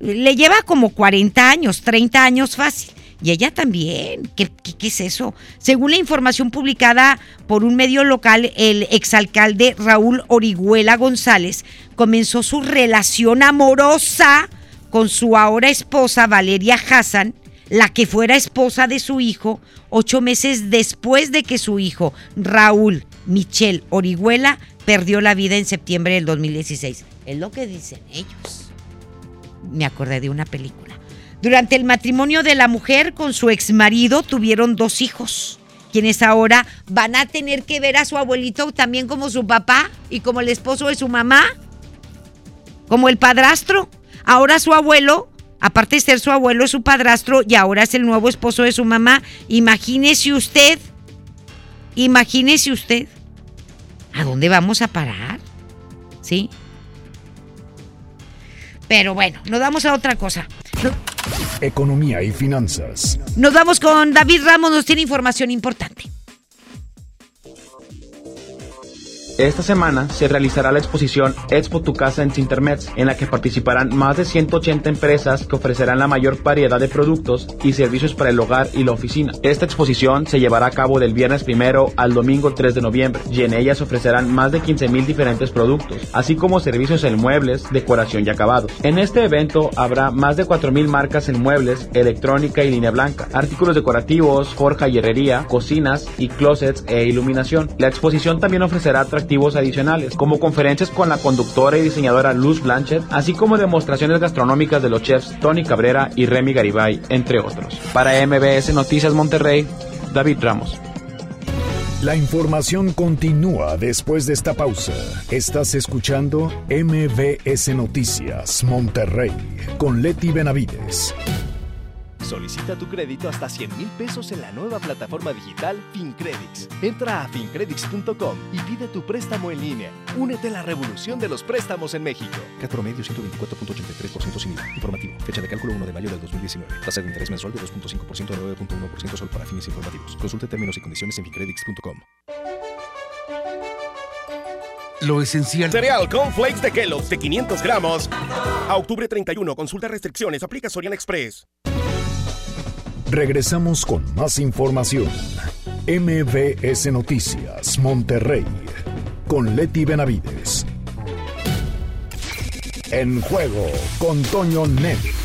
Le lleva como 40 años, 30 años fácil. Y ella también. ¿Qué, ¿Qué, es eso? Según la información publicada por un medio local, el exalcalde Raúl Orihuela González comenzó su relación amorosa con su ahora esposa Valeria Hassan, la que fuera esposa de su hijo, ocho meses después de que su hijo Raúl Michelle Orihuela perdió la vida en septiembre del 2016. Es lo que dicen ellos. Me acordé de una película. Durante el matrimonio de la mujer con su exmarido tuvieron dos hijos, quienes ahora van a tener que ver a su abuelito también como su papá y como el esposo de su mamá, como el padrastro. Ahora su abuelo Aparte de ser su abuelo, es su padrastro y ahora es el nuevo esposo de su mamá. Imagínese usted, imagínese usted, ¿a dónde vamos a parar? ¿Sí? Pero bueno, nos damos a otra cosa. No- Economía y finanzas. Nos vamos con David Ramos, nos tiene información importante. Esta semana se realizará la exposición Expo Tu Casa en Cintermets, en la que participarán más de 180 empresas que ofrecerán la mayor variedad de productos y servicios para el hogar y la oficina. Esta exposición se llevará a cabo del viernes primero al domingo 3 de noviembre y en ella se ofrecerán más de 15.000 diferentes productos, así como servicios en muebles, decoración y acabados. En este evento habrá más de 4.000 marcas en muebles, electrónica y línea blanca, artículos decorativos, forja y herrería, cocinas y closets e iluminación. La exposición también ofrecerá atractivos adicionales, como conferencias con la conductora y diseñadora Luz Blanchett, así como demostraciones gastronómicas de los chefs Tony Cabrera y Remy Garibay, entre otros. Para MBS Noticias Monterrey, David Ramos. La información continúa después de esta pausa. Estás escuchando MBS Noticias Monterrey con Leti Benavides. Solicita tu crédito hasta 100 mil pesos en la nueva plataforma digital FinCredits. Entra a fincredits.com y pide tu préstamo en línea. Únete a la revolución de los préstamos en México. Cat promedio 124.83% sin IVA. Informativo. Fecha de cálculo 1 de mayo del 2019. Tasa de interés mensual de 2.5% a 9.1% solo para fines informativos. Consulte términos y condiciones en fincredits.com. Lo esencial. Cereal con flakes de Kellogg's de 500 gramos. A octubre 31, consulta restricciones, aplica Sorian Express. Regresamos con más información. MBS Noticias Monterrey con Leti Benavides. En juego con Toño Net.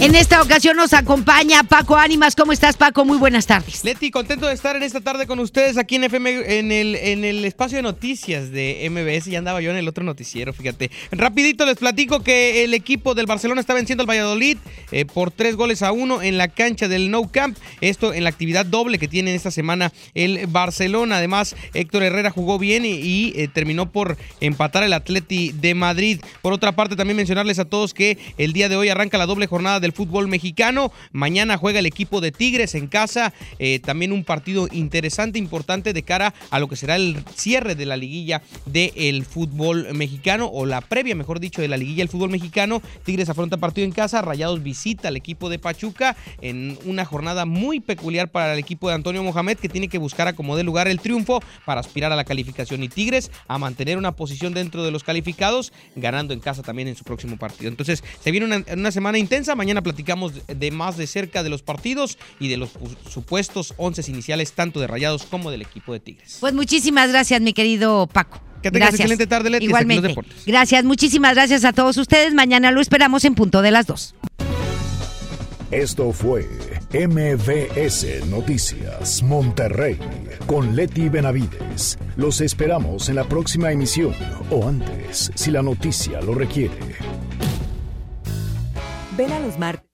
En esta ocasión nos acompaña Paco Ánimas. ¿Cómo estás, Paco? Muy buenas tardes. Leti, contento de estar en esta tarde con ustedes aquí en FM, en el, espacio de noticias de MBS. Ya andaba yo en el otro noticiero, fíjate. Rapidito les platico que el equipo del Barcelona está venciendo al Valladolid eh, por tres goles a uno en la cancha del No Camp. Esto en la actividad doble que tiene esta semana el Barcelona. Además, Héctor Herrera jugó bien y, y, eh, terminó por empatar el Atleti de Madrid. Por otra parte, también mencionarles a todos que el día de hoy arranca la doble jornada del fútbol mexicano. Mañana juega el equipo de Tigres en casa. Eh, también un partido interesante, importante de cara a lo que será el cierre de la liguilla del fútbol mexicano o la previa, mejor dicho, de la liguilla del fútbol mexicano. Tigres afronta partido en casa. Rayados visita al equipo de Pachuca en una jornada muy peculiar para el equipo de Antonio Mohamed que tiene que buscar a como de lugar el triunfo para aspirar a la calificación y Tigres a mantener una posición dentro de los calificados, ganando en casa también en su próximo partido. Entonces, se viene una, una semana intensa. Mañana platicamos de más de cerca de los partidos y de los supuestos once iniciales, tanto de Rayados como del equipo de Tigres. Pues muchísimas gracias, mi querido Paco. Que tengas gracias. excelente tarde, Leti. Igualmente. Gracias, muchísimas gracias a todos ustedes. Mañana lo esperamos en punto de las dos. Esto fue MBS Noticias Monterrey con Leti Benavides. Los esperamos en la próxima emisión o antes, si la noticia lo requiere. Ven a los martes.